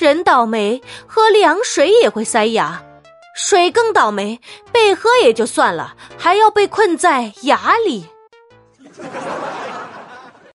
人倒霉喝凉水也会塞牙。水更倒霉被喝也就算了还要被困在牙里。